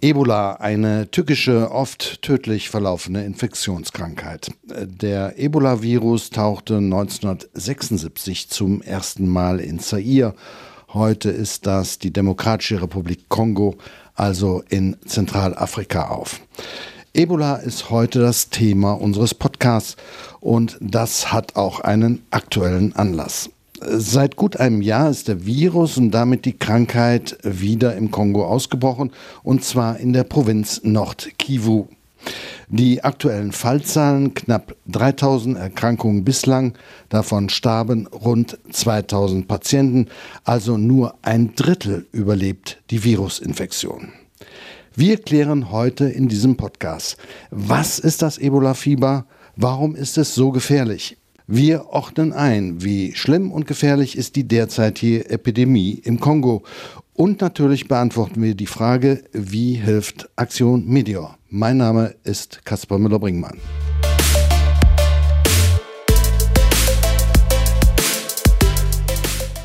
Ebola, eine tückische, oft tödlich verlaufende Infektionskrankheit. Der Ebola-Virus tauchte 1976 zum ersten Mal in Zaire. Heute ist das die Demokratische Republik Kongo, also in Zentralafrika auf. Ebola ist heute das Thema unseres Podcasts und das hat auch einen aktuellen Anlass. Seit gut einem Jahr ist der Virus und damit die Krankheit wieder im Kongo ausgebrochen, und zwar in der Provinz Nord-Kivu. Die aktuellen Fallzahlen knapp 3000 Erkrankungen bislang, davon starben rund 2000 Patienten, also nur ein Drittel überlebt die Virusinfektion. Wir klären heute in diesem Podcast, was ist das Ebola-Fieber, warum ist es so gefährlich, wir ordnen ein, wie schlimm und gefährlich ist die derzeitige Epidemie im Kongo. Und natürlich beantworten wir die Frage, wie hilft Aktion Meteor? Mein Name ist Kaspar Müller-Bringmann.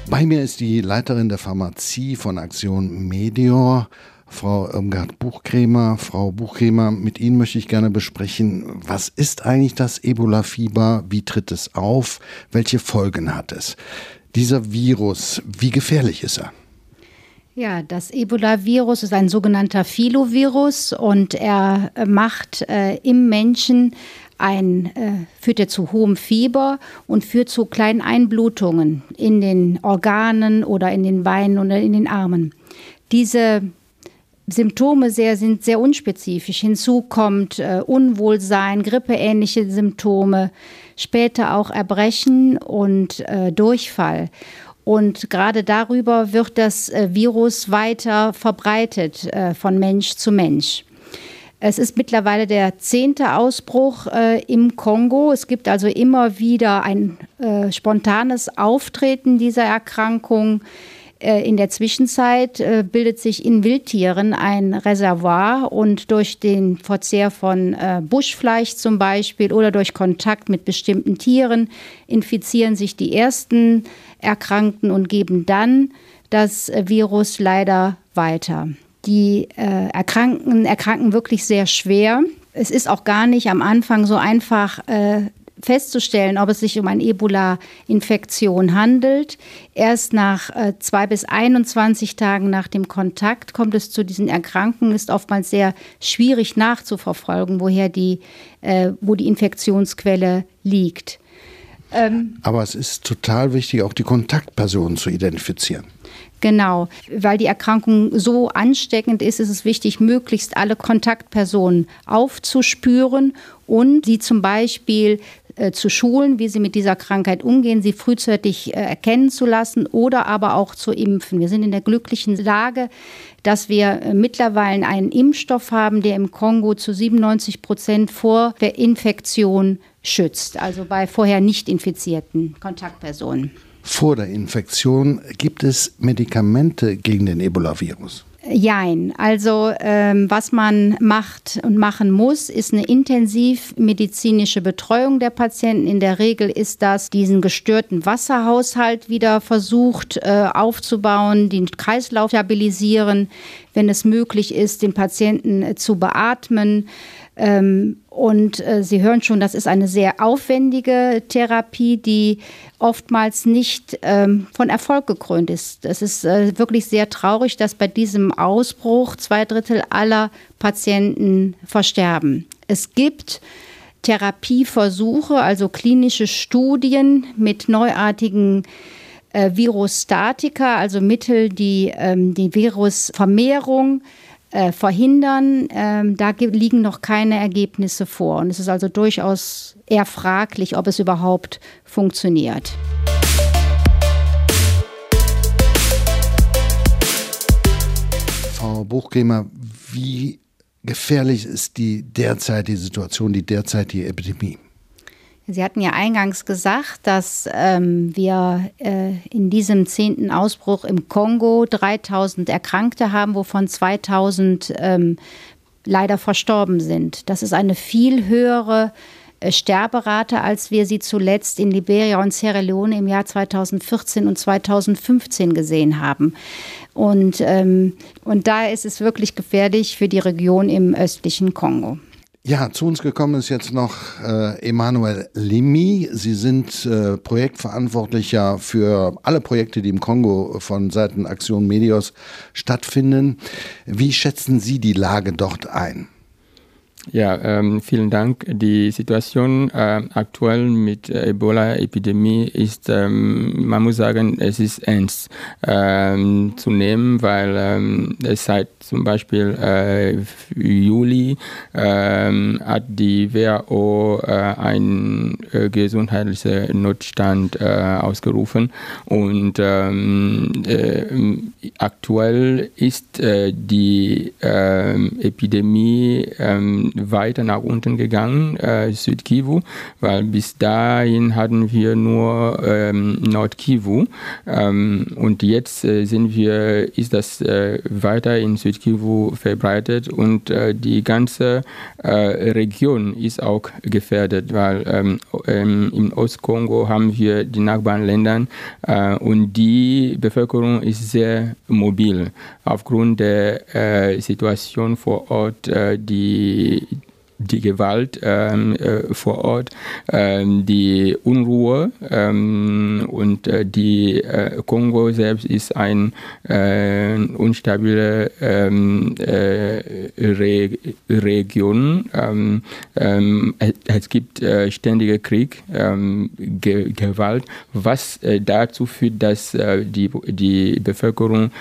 Bei mir ist die Leiterin der Pharmazie von Aktion Meteor, Frau Irmgard Buchkremer. Frau Buchkremer, mit Ihnen möchte ich gerne besprechen, was ist eigentlich das Ebola-Fieber? Wie tritt es auf? Welche Folgen hat es? Dieser Virus, wie gefährlich ist er? Ja, das Ebola-Virus ist ein sogenannter Filovirus und er macht äh, im Menschen ein, äh, führt er zu hohem Fieber und führt zu kleinen Einblutungen in den Organen oder in den Beinen oder in den Armen. Diese Symptome sehr, sind sehr unspezifisch. Hinzu kommt äh, Unwohlsein, grippeähnliche Symptome, später auch Erbrechen und äh, Durchfall. Und gerade darüber wird das äh, Virus weiter verbreitet äh, von Mensch zu Mensch. Es ist mittlerweile der zehnte Ausbruch äh, im Kongo. Es gibt also immer wieder ein äh, spontanes Auftreten dieser Erkrankung. Äh, in der Zwischenzeit äh, bildet sich in Wildtieren ein Reservoir und durch den Verzehr von äh, Buschfleisch zum Beispiel oder durch Kontakt mit bestimmten Tieren infizieren sich die ersten Erkrankten und geben dann das Virus leider weiter. Die Erkrankten erkranken wirklich sehr schwer. Es ist auch gar nicht am Anfang so einfach festzustellen, ob es sich um eine Ebola-Infektion handelt. Erst nach äh, zwei bis 21 Tagen nach dem Kontakt kommt es zu diesen Erkrankungen. Ist oftmals sehr schwierig nachzuverfolgen, woher die, äh, wo die Infektionsquelle liegt. Ähm, Aber es ist total wichtig, auch die Kontaktpersonen zu identifizieren. Genau, weil die Erkrankung so ansteckend ist, ist es wichtig, möglichst alle Kontaktpersonen aufzuspüren und sie zum Beispiel zu schulen, wie sie mit dieser Krankheit umgehen, sie frühzeitig äh, erkennen zu lassen oder aber auch zu impfen. Wir sind in der glücklichen Lage, dass wir äh, mittlerweile einen Impfstoff haben, der im Kongo zu 97 Prozent vor der Infektion schützt, also bei vorher nicht infizierten Kontaktpersonen. Vor der Infektion gibt es Medikamente gegen den Ebola-Virus. Jein. Also ähm, was man macht und machen muss, ist eine intensivmedizinische Betreuung der Patienten. In der Regel ist das, diesen gestörten Wasserhaushalt wieder versucht äh, aufzubauen, den Kreislauf stabilisieren, wenn es möglich ist, den Patienten äh, zu beatmen. Ähm, und äh, Sie hören schon, das ist eine sehr aufwendige Therapie, die oftmals nicht ähm, von Erfolg gekrönt ist. Es ist äh, wirklich sehr traurig, dass bei diesem Ausbruch zwei Drittel aller Patienten versterben. Es gibt Therapieversuche, also klinische Studien mit neuartigen äh, Virostatika, also Mittel, die ähm, die Virusvermehrung äh, verhindern. Ähm, da liegen noch keine Ergebnisse vor. Und es ist also durchaus eher fraglich, ob es überhaupt funktioniert. Frau Buchkremer, wie gefährlich ist die derzeitige Situation, die derzeitige Epidemie? Sie hatten ja eingangs gesagt, dass ähm, wir äh, in diesem zehnten Ausbruch im Kongo 3000 Erkrankte haben, wovon 2000 ähm, leider verstorben sind. Das ist eine viel höhere äh, Sterberate, als wir sie zuletzt in Liberia und Sierra Leone im Jahr 2014 und 2015 gesehen haben. Und, ähm, und da ist es wirklich gefährlich für die Region im östlichen Kongo. Ja, zu uns gekommen ist jetzt noch äh, Emanuel Limi. Sie sind äh, Projektverantwortlicher für alle Projekte, die im Kongo von Seiten Aktion Medios stattfinden. Wie schätzen Sie die Lage dort ein? Ja, ähm, vielen Dank. Die Situation äh, aktuell mit äh, Ebola-Epidemie ist, ähm, man muss sagen, es ist ernst ähm, zu nehmen, weil ähm, seit zum Beispiel äh, Juli ähm, hat die WHO äh, einen äh, gesundheitlichen Notstand äh, ausgerufen und ähm, aktuell ist die Epidemie weiter nach unten gegangen, äh, Südkivu, weil bis dahin hatten wir nur ähm, Nordkivu. Ähm, und jetzt äh, sind wir, ist das äh, weiter in Südkivu verbreitet und äh, die ganze äh, Region ist auch gefährdet, weil ähm, ähm im Ostkongo haben wir die Nachbarländer äh, und die Bevölkerung ist sehr mobil. Aufgrund der äh, Situation vor Ort, die die Gewalt ähm, äh, vor Ort, ähm, die Unruhe ähm, und äh, die äh, Kongo selbst ist eine äh, unstabile ähm, äh, Re Region. Ähm, ähm, es, gibt äh, ständige Krieg, Ge Gewalt, was dazu führt, dass die, die Bevölkerung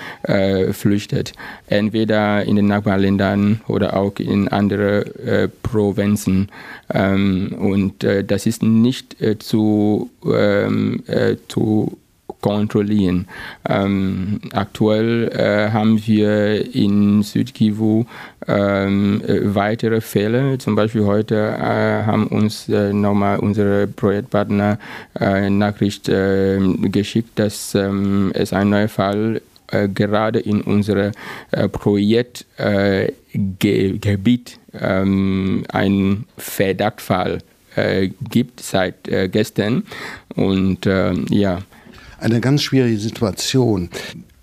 flüchtet, entweder in den Nachbarländern oder auch in andere Provinzen. Ähm, und äh, das ist nicht äh, zu, ähm, äh, zu kontrollieren. Ähm, aktuell äh, haben wir in Südkivu ähm, äh, weitere Fälle. Zum Beispiel heute äh, haben uns äh, nochmal unsere Projektpartner äh, Nachricht ähm, geschickt, dass ähm, es ein neuer Fall äh, gerade in unserem äh, Projektgebiet äh, ähm, ein Verdachtfall äh, gibt seit gestern. Und ja. Eine ganz schwierige Situation.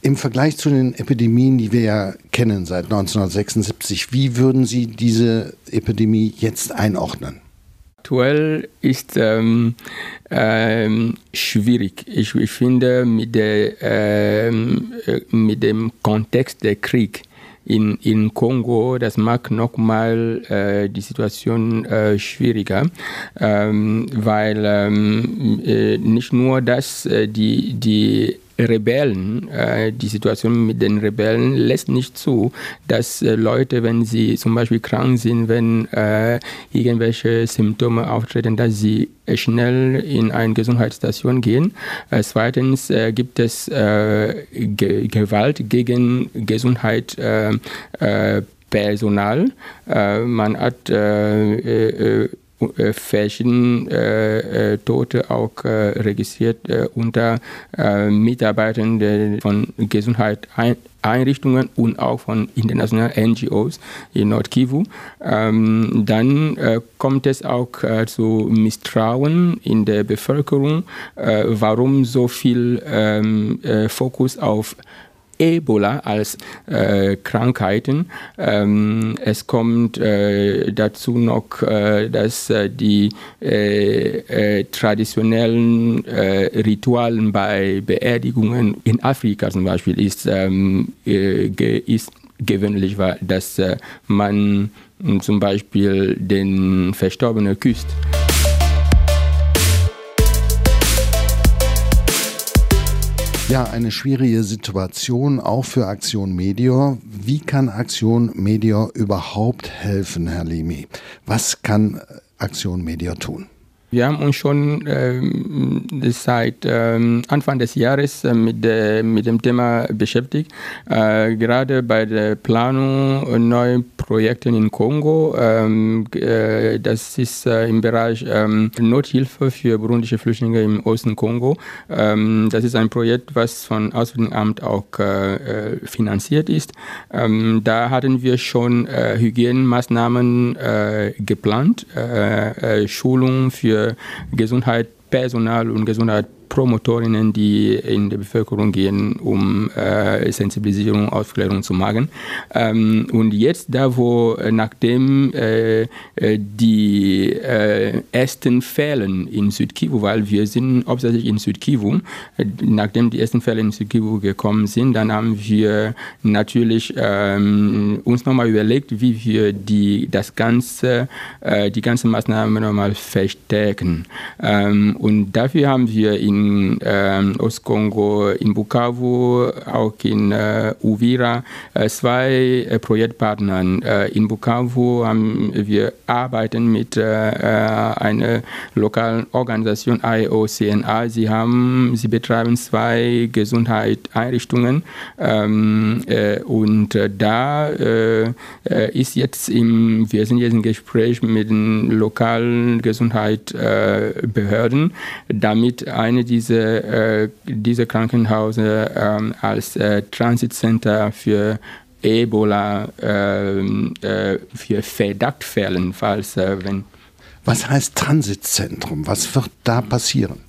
Im Vergleich zu den Epidemien, die wir ja kennen seit 1976, wie würden Sie diese Epidemie jetzt einordnen? Aktuell ist ähm, ähm, schwierig. Ich, ich, finde, mit, der, ähm, äh, mit dem Kontext der Krieg in, in Kongo, das macht nochmal äh, die Situation äh, schwieriger, ähm, weil ähm, äh, nicht nur, dass äh, die, die Rebellen, äh, die Situation mit den Rebellen lässt nicht zu, dass äh, Leute, wenn sie zum Beispiel krank sind, wenn äh, irgendwelche Symptome auftreten, dass sie schnell in eine Gesundheitsstation gehen. Zweitens gibt es Ge Gewalt gegen Gesundheit. Personal. man hat verschiedene äh, äh, Tote auch registriert unter Mitarbeitern von Gesundheitseinrichtungen und auch von internationalen NGOs in Nordkivu. Ähm, dann äh, kommt es auch äh, zu Misstrauen in der Bevölkerung, äh, warum so viel ähm, Fokus auf Ebola als äh, Krankheiten. Ähm, es kommt äh, dazu noch, äh, dass äh, die äh, äh, traditionellen Ritualen bei Beerdigungen in Afrika zum Beispiel ist, ähm, ist gewöhnlich war, dass man zum Beispiel den Verstorbenen küsst. Ja, eine schwierige Situation auch für Aktion Medior. Wie kann Aktion Medior überhaupt helfen, Herr Limi? Was kann Aktion Medior tun? Wir haben uns schon ähm, seit ähm, Anfang des Jahres äh, mit, de, mit dem Thema beschäftigt. Äh, gerade bei der Planung neuer Projekte in Kongo. Ähm, äh, das ist äh, im Bereich ähm, Nothilfe für burundische Flüchtlinge im Osten Kongo. Ähm, das ist ein Projekt, was von Auswärtigen Amt auch äh, äh, finanziert ist. Ähm, da hatten wir schon Hygienemaßnahmen geplant, Schulungen für Gesundheit, Personal und Gesundheit Promotorinnen, die in der Bevölkerung gehen, um äh, Sensibilisierung, Aufklärung zu machen. Ähm, und jetzt da, wo äh, nachdem äh, äh, die äh, ersten Fälle in Südkivu, weil wir sind hauptsächlich in Südkivu, äh, nachdem die ersten Fälle in Südkivu gekommen sind, dann haben wir natürlich ähm, uns nochmal überlegt, wie wir die, das ganze, die ganze Maßnahme nochmal verstärken. Ähm, und dafür haben wir in in ähm, Ostkongo, in Bukavu, auch in äh, Uvira, äh, zwei äh, Projektpartnern. Äh, in Bukavu haben wir arbeiten mit äh, äh, einer lokalen Organisation IOCNA. Sie haben, sie betreiben zwei Gesundheitseinrichtungen ähm, und da ist jetzt im, wir sind jetzt im Gespräch mit den lokalen Gesundheitsbehörden, damit eine diese, äh, diese Krankenhäuser ähm, als äh, Transitcenter für Ebola ähm, äh, für Verdachtfällen, falls äh, wenn was heißt Transitzentrum? Was wird da passieren?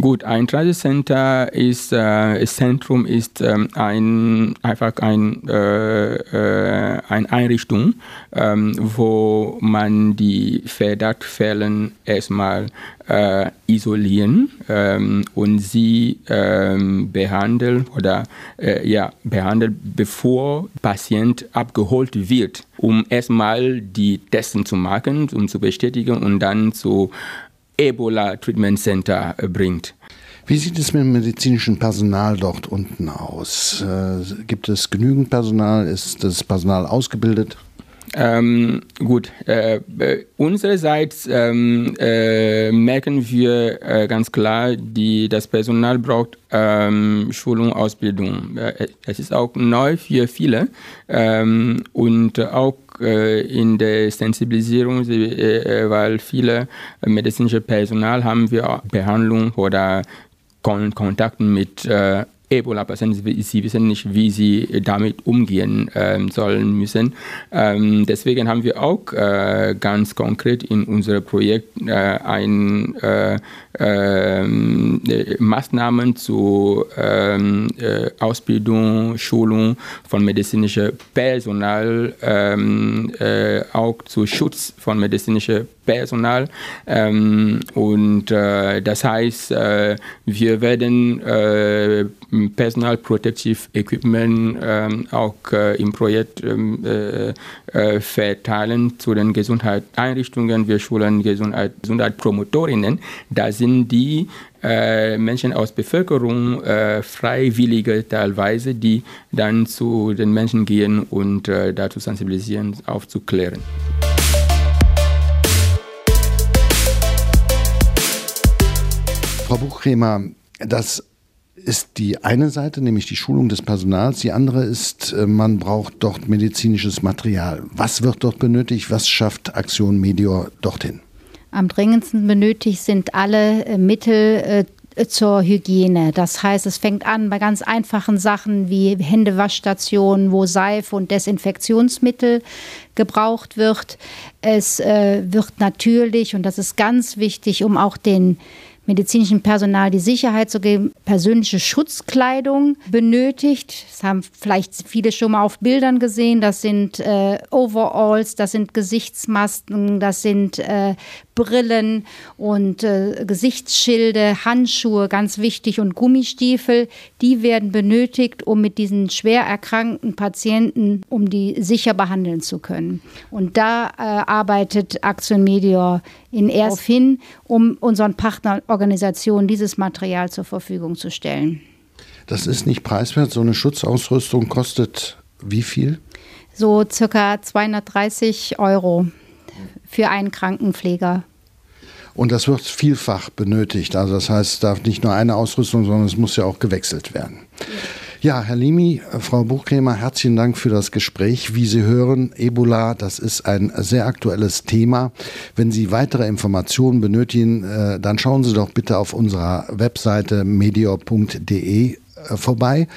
Gut, ein Transitcenter ist, äh, Zentrum ist ähm, ein, einfach ein, äh, äh, eine Einrichtung, ähm, wo man die Verdachtfälle erstmal äh, isolieren ähm, und sie ähm, behandeln oder äh, ja, behandeln, bevor Patient abgeholt wird, um erstmal die Testen zu machen, um zu bestätigen und dann zu Ebola Treatment Center äh, bringt. Wie sieht es mit dem medizinischen Personal dort unten aus? Äh, gibt es genügend Personal? Ist das Personal ausgebildet? Ähm, gut, äh, äh, unsererseits ähm, äh, merken wir äh, ganz klar, die, das Personal braucht ähm, Schulung, Ausbildung. Äh, es ist auch neu für viele ähm, und auch äh, in der Sensibilisierung, weil viele medizinische Personal haben wir Behandlung oder Kontakten mit Ebola-Patienten, sie wissen nicht, wie sie damit umgehen ähm, sollen müssen. Ähm, deswegen haben wir auch äh, ganz konkret in unserem Projekt äh, ein, äh, ähm, äh Maßnahmen zur ähm, äh, Ausbildung, Schulung von medizinischem Personal, ähm, äh, auch zu Schutz von medizinischem Personal. Ähm, und das heißt, wir werden Personal Protective Equipment ähm, auch äh, im Projekt ähm, äh, äh, verteilen zu den Gesundheitseinrichtungen. Wir schulen Gesundheit, Gesundheitspromotorinnen. Da sind die äh, Menschen aus Bevölkerung, äh, Freiwillige teilweise, die dann zu den Menschen gehen und äh, dazu sensibilisieren, aufzuklären. Frau Buchkremer, das ist die eine Seite, nämlich die Schulung des Personals. Die andere ist, äh, man braucht dort medizinisches Material. Was wird dort benötigt? Was schafft Aktion Medior dorthin? Am dringendsten benötigt sind alle äh, Mittel äh, zur Hygiene. Das heißt, es fängt an bei ganz einfachen Sachen wie Händewaschstationen, wo Seife und Desinfektionsmittel gebraucht wird. Es wird natürlich, und das ist ganz wichtig, um auch den medizinischen Personal die Sicherheit zu geben, persönliche Schutzkleidung benötigt. Das haben vielleicht viele schon mal auf Bildern gesehen. Das sind äh, Overalls, das sind Gesichtsmasken, das sind äh, Brillen und äh, Gesichtsschilde, Handschuhe, ganz wichtig, und Gummistiefel. Die werden benötigt, um mit diesen schwer erkrankten Patienten, um die sicher behandeln zu können. Und da äh, arbeitet Action Medior in erst hin, um unseren Partnerorganisationen dieses Material zur Verfügung zu stellen. Das ist nicht preiswert. So eine Schutzausrüstung kostet wie viel? So circa 230 Euro für einen Krankenpfleger. Und das wird vielfach benötigt. Also das heißt, es darf nicht nur eine Ausrüstung, sondern es muss ja auch gewechselt werden. Ja, Herr Limi, Frau Buchkremer, herzlichen Dank für das Gespräch. Wie Sie hören, Ebola, das ist ein sehr aktuelles Thema. Wenn Sie weitere Informationen benötigen, äh, dann schauen Sie doch bitte auf unserer Webseite medior.de äh, vorbei.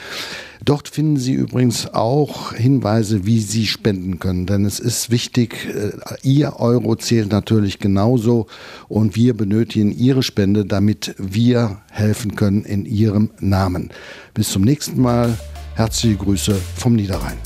Dort finden Sie übrigens auch Hinweise, wie Sie spenden können. Denn es ist wichtig, äh, Ihr Euro zählt natürlich genauso und wir benötigen Ihre Spende, damit wir helfen können in Ihrem Namen. Bis zum nächsten Mal. Herzliche Grüße vom Niederrhein.